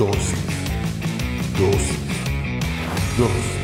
Dosis. Dosis. Dosis.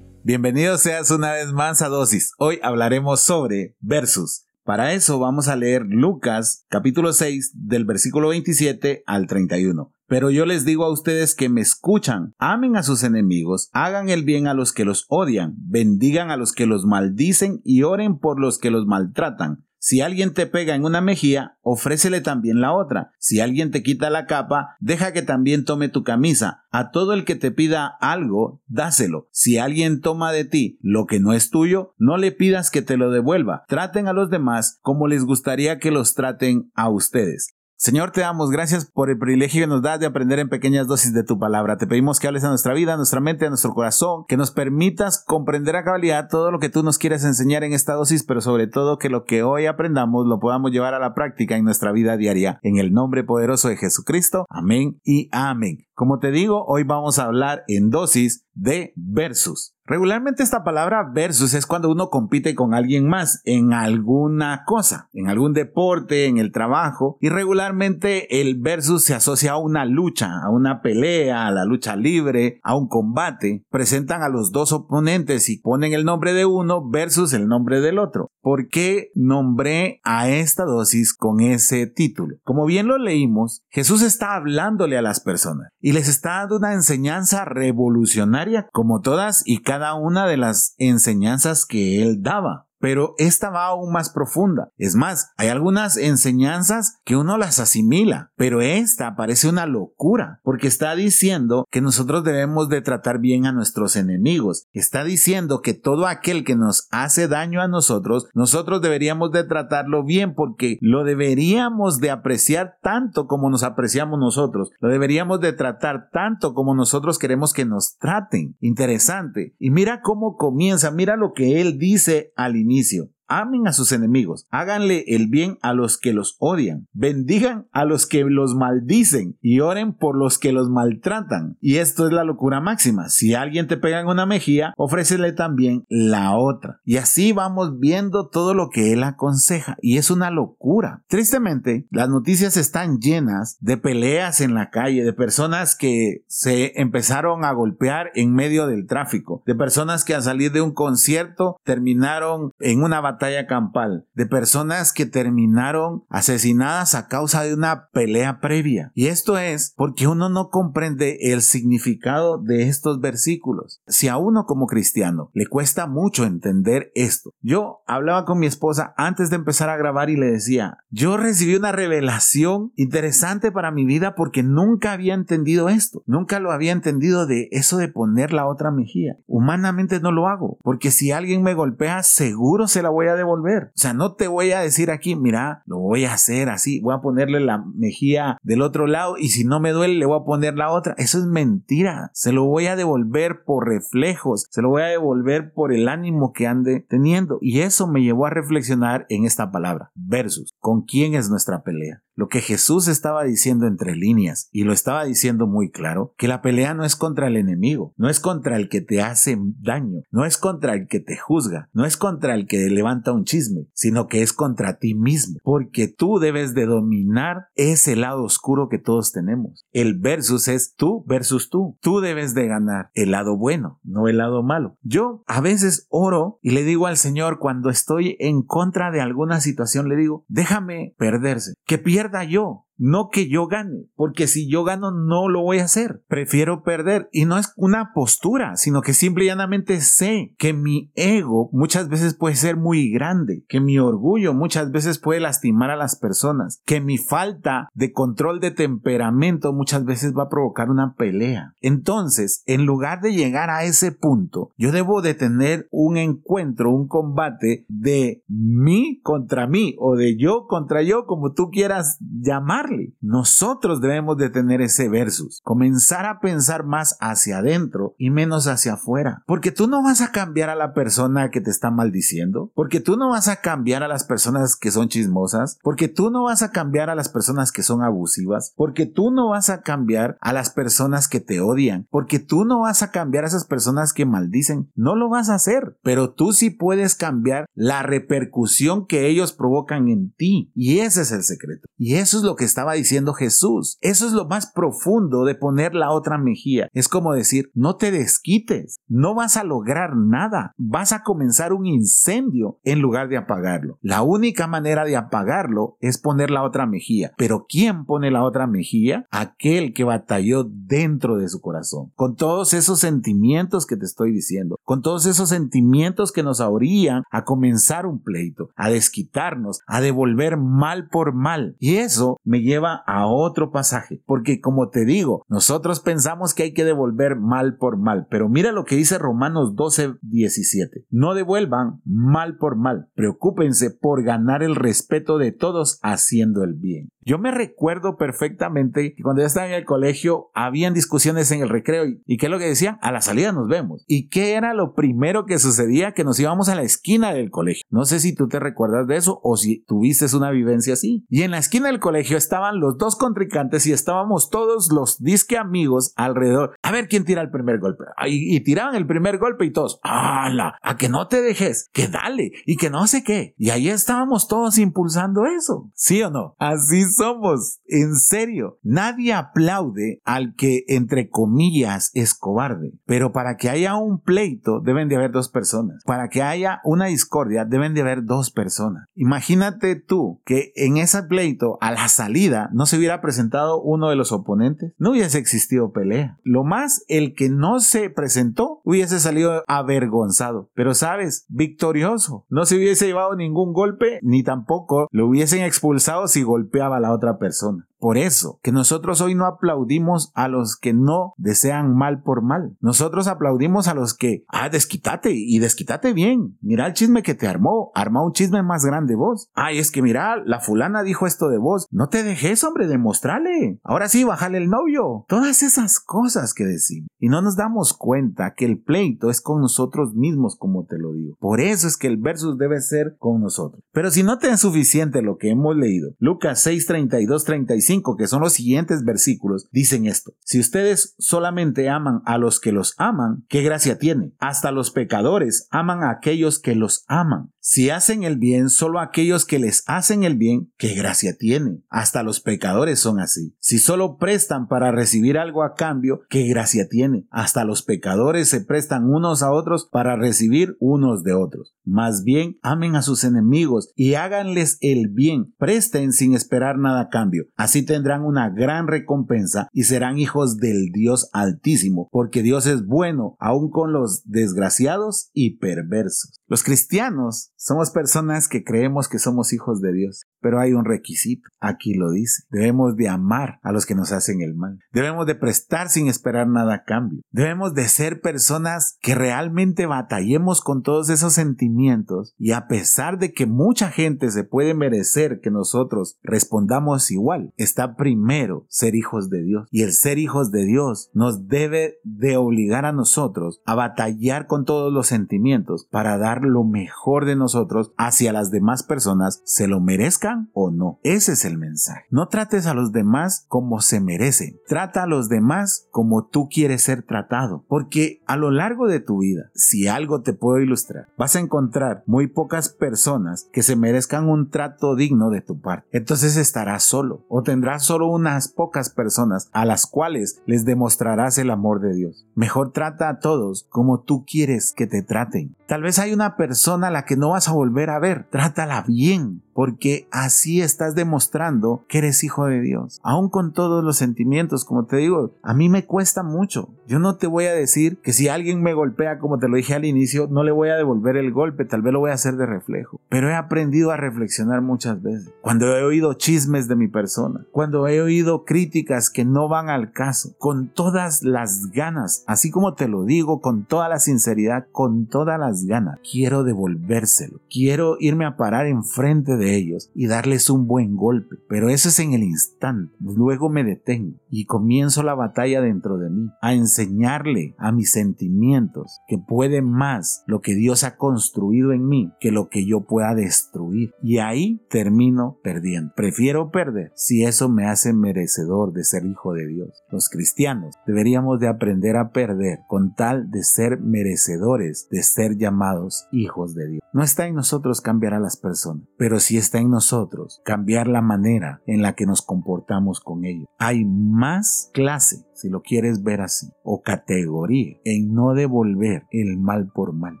Bienvenidos seas una vez más a Dosis. Hoy hablaremos sobre versus. Para eso vamos a leer Lucas capítulo 6 del versículo 27 al 31. Pero yo les digo a ustedes que me escuchan, amen a sus enemigos, hagan el bien a los que los odian, bendigan a los que los maldicen y oren por los que los maltratan. Si alguien te pega en una mejilla, ofrécele también la otra. Si alguien te quita la capa, deja que también tome tu camisa. A todo el que te pida algo, dáselo. Si alguien toma de ti lo que no es tuyo, no le pidas que te lo devuelva. Traten a los demás como les gustaría que los traten a ustedes. Señor, te damos gracias por el privilegio que nos das de aprender en pequeñas dosis de tu palabra. Te pedimos que hables a nuestra vida, a nuestra mente, a nuestro corazón, que nos permitas comprender a cabalidad todo lo que tú nos quieres enseñar en esta dosis, pero sobre todo que lo que hoy aprendamos lo podamos llevar a la práctica en nuestra vida diaria. En el nombre poderoso de Jesucristo. Amén y amén. Como te digo, hoy vamos a hablar en dosis de versus. Regularmente esta palabra versus es cuando uno compite con alguien más en alguna cosa, en algún deporte, en el trabajo, y regularmente el versus se asocia a una lucha, a una pelea, a la lucha libre, a un combate. Presentan a los dos oponentes y ponen el nombre de uno versus el nombre del otro. ¿Por qué nombré a esta dosis con ese título? Como bien lo leímos, Jesús está hablándole a las personas y les está dando una enseñanza revolucionaria como todas y cada una de las enseñanzas que él daba pero esta va aún más profunda. Es más, hay algunas enseñanzas que uno las asimila, pero esta parece una locura, porque está diciendo que nosotros debemos de tratar bien a nuestros enemigos. Está diciendo que todo aquel que nos hace daño a nosotros, nosotros deberíamos de tratarlo bien porque lo deberíamos de apreciar tanto como nos apreciamos nosotros. Lo deberíamos de tratar tanto como nosotros queremos que nos traten. Interesante. Y mira cómo comienza, mira lo que él dice al inicio Dionísio. Amen a sus enemigos, háganle el bien a los que los odian, bendigan a los que los maldicen y oren por los que los maltratan. Y esto es la locura máxima. Si alguien te pega en una mejilla, ofrécele también la otra. Y así vamos viendo todo lo que él aconseja. Y es una locura. Tristemente, las noticias están llenas de peleas en la calle, de personas que se empezaron a golpear en medio del tráfico, de personas que al salir de un concierto terminaron en una batalla campal, de personas que terminaron asesinadas a causa de una pelea previa. Y esto es porque uno no comprende el significado de estos versículos. Si a uno como cristiano le cuesta mucho entender esto, yo hablaba con mi esposa antes de empezar a grabar y le decía, yo recibí una revelación interesante para mi vida porque nunca había entendido esto, nunca lo había entendido de eso de poner la otra mejilla. Humanamente no lo hago, porque si alguien me golpea, seguro se la voy a devolver. O sea, no te voy a decir aquí, mira, lo voy a hacer así, voy a ponerle la mejilla del otro lado y si no me duele le voy a poner la otra. Eso es mentira. Se lo voy a devolver por reflejos, se lo voy a devolver por el ánimo que ande teniendo. Y eso me llevó a reflexionar en esta palabra, versus, ¿con quién es nuestra pelea? Lo que Jesús estaba diciendo entre líneas, y lo estaba diciendo muy claro, que la pelea no es contra el enemigo, no es contra el que te hace daño, no es contra el que te juzga, no es contra el que levanta un chisme, sino que es contra ti mismo, porque tú debes de dominar ese lado oscuro que todos tenemos. El versus es tú versus tú. Tú debes de ganar el lado bueno, no el lado malo. Yo a veces oro y le digo al Señor cuando estoy en contra de alguna situación, le digo, déjame perderse, que pierda yo no que yo gane, porque si yo gano no lo voy a hacer. Prefiero perder y no es una postura, sino que simple y llanamente sé que mi ego muchas veces puede ser muy grande, que mi orgullo muchas veces puede lastimar a las personas, que mi falta de control de temperamento muchas veces va a provocar una pelea. Entonces, en lugar de llegar a ese punto, yo debo de tener un encuentro, un combate de mí contra mí o de yo contra yo, como tú quieras llamar nosotros debemos de tener ese versus, comenzar a pensar más hacia adentro y menos hacia afuera, porque tú no vas a cambiar a la persona que te está maldiciendo, porque tú no vas a cambiar a las personas que son chismosas, porque tú no vas a cambiar a las personas que son abusivas, porque tú no vas a cambiar a las personas que te odian, porque tú no vas a cambiar a esas personas que maldicen, no lo vas a hacer, pero tú sí puedes cambiar la repercusión que ellos provocan en ti. Y ese es el secreto. Y eso es lo que estaba diciendo Jesús. Eso es lo más profundo de poner la otra mejilla. Es como decir, no te desquites, no vas a lograr nada, vas a comenzar un incendio en lugar de apagarlo. La única manera de apagarlo es poner la otra mejilla. Pero ¿quién pone la otra mejilla? Aquel que batalló dentro de su corazón, con todos esos sentimientos que te estoy diciendo, con todos esos sentimientos que nos orían a comenzar un pleito, a desquitarnos, a devolver mal por mal. Y eso me lleva a otro pasaje, porque como te digo, nosotros pensamos que hay que devolver mal por mal, pero mira lo que dice Romanos 12, 17. No devuelvan mal por mal, preocúpense por ganar el respeto de todos haciendo el bien. Yo me recuerdo perfectamente que cuando yo estaba en el colegio habían discusiones en el recreo y, ¿qué es lo que decían? A la salida nos vemos. ¿Y qué era lo primero que sucedía? Que nos íbamos a la esquina del colegio. No sé si tú te recuerdas de eso o si tuviste una vivencia así. Y en la esquina del colegio estaban los dos contrincantes y estábamos todos los disque amigos alrededor. A ver quién tira el primer golpe. Y, y tiraban el primer golpe y todos, ¡hala! A que no te dejes, que dale y que no sé qué. Y ahí estábamos todos impulsando eso. ¿Sí o no? Así somos, en serio. Nadie aplaude al que, entre comillas, es cobarde. Pero para que haya un pleito, deben de haber dos personas. Para que haya una discordia, deben de haber dos personas. Imagínate tú que en ese pleito, a la salida, no se hubiera presentado uno de los oponentes. No hubiese existido pelea. Lo más, el que no se presentó hubiese salido avergonzado. Pero sabes, victorioso. No se hubiese llevado ningún golpe, ni tampoco lo hubiesen expulsado si golpeaba la otra persona. Por eso, que nosotros hoy no aplaudimos a los que no desean mal por mal. Nosotros aplaudimos a los que, ah, desquítate y desquítate bien. Mira el chisme que te armó, arma un chisme más grande vos. Ay, es que mira, la fulana dijo esto de vos. No te dejes, hombre, demostrale. Ahora sí, bájale el novio. Todas esas cosas que decimos. Y no nos damos cuenta que el pleito es con nosotros mismos, como te lo digo. Por eso es que el versus debe ser con nosotros. Pero si no te es suficiente lo que hemos leído, Lucas 6, 32, 35, que son los siguientes versículos, dicen esto. Si ustedes solamente aman a los que los aman, ¿qué gracia tiene? Hasta los pecadores aman a aquellos que los aman. Si hacen el bien solo aquellos que les hacen el bien, ¿qué gracia tiene? Hasta los pecadores son así. Si solo prestan para recibir algo a cambio, ¿qué gracia tiene? Hasta los pecadores se prestan unos a otros para recibir unos de otros. Más bien, amen a sus enemigos y háganles el bien. Presten sin esperar nada a cambio. Así tendrán una gran recompensa y serán hijos del Dios Altísimo, porque Dios es bueno aun con los desgraciados y perversos. Los cristianos somos personas que creemos que somos hijos de Dios, pero hay un requisito, aquí lo dice, debemos de amar a los que nos hacen el mal, debemos de prestar sin esperar nada a cambio, debemos de ser personas que realmente batallemos con todos esos sentimientos y a pesar de que mucha gente se puede merecer que nosotros respondamos igual, está primero ser hijos de Dios. Y el ser hijos de Dios nos debe de obligar a nosotros a batallar con todos los sentimientos para dar lo mejor de nosotros hacia las demás personas, se lo merezcan o no. Ese es el mensaje. No trates a los demás como se merecen. Trata a los demás como tú quieres ser tratado. Porque a lo largo de tu vida, si algo te puedo ilustrar, vas a encontrar muy pocas personas que se merezcan un trato digno de tu parte. Entonces estarás solo o tendrás solo unas pocas personas a las cuales les demostrarás el amor de Dios. Mejor trata a todos como tú quieres que te traten. Tal vez hay una persona a la que no vas a volver a ver. Trátala bien, porque así estás demostrando que eres hijo de Dios. Aún con todos los sentimientos, como te digo, a mí me cuesta mucho. Yo no te voy a decir que si alguien me golpea, como te lo dije al inicio, no le voy a devolver el golpe, tal vez lo voy a hacer de reflejo. Pero he aprendido a reflexionar muchas veces. Cuando he oído chismes de mi persona, cuando he oído críticas que no van al caso, con todas las ganas, así como te lo digo, con toda la sinceridad, con todas las ganas, quiero devolvérselo. Quiero irme a parar enfrente de ellos y darles un buen golpe, pero eso es en el instante. Luego me detengo y comienzo la batalla dentro de mí, a enseñarle a mis sentimientos que puede más lo que Dios ha construido en mí que lo que yo pueda destruir. Y ahí termino perdiendo. Prefiero perder si eso me hace merecedor de ser hijo de Dios. Los cristianos deberíamos de aprender a perder con tal de ser merecedores de ser llamados hijos de Dios. No está en nosotros cambiar a las personas, pero si si está en nosotros, cambiar la manera en la que nos comportamos con ellos. Hay más clase si lo quieres ver así, o categoría, en no devolver el mal por mal,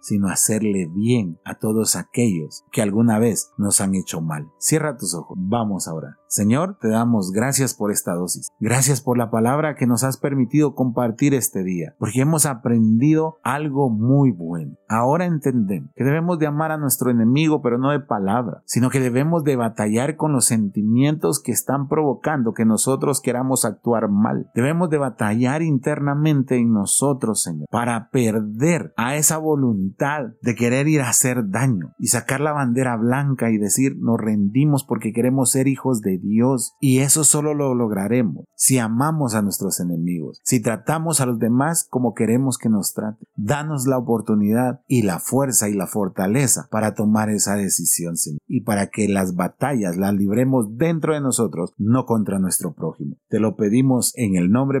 sino hacerle bien a todos aquellos que alguna vez nos han hecho mal. Cierra tus ojos, vamos ahora. Señor, te damos gracias por esta dosis. Gracias por la palabra que nos has permitido compartir este día, porque hemos aprendido algo muy bueno. Ahora entendemos que debemos de amar a nuestro enemigo, pero no de palabra, sino que debemos de batallar con los sentimientos que están provocando que nosotros queramos actuar mal. Debemos de batallar internamente en nosotros, Señor, para perder a esa voluntad de querer ir a hacer daño y sacar la bandera blanca y decir nos rendimos porque queremos ser hijos de Dios. Y eso solo lo lograremos si amamos a nuestros enemigos, si tratamos a los demás como queremos que nos traten. Danos la oportunidad y la fuerza y la fortaleza para tomar esa decisión, Señor, y para que las batallas las libremos dentro de nosotros, no contra nuestro prójimo. Te lo pedimos en el nombre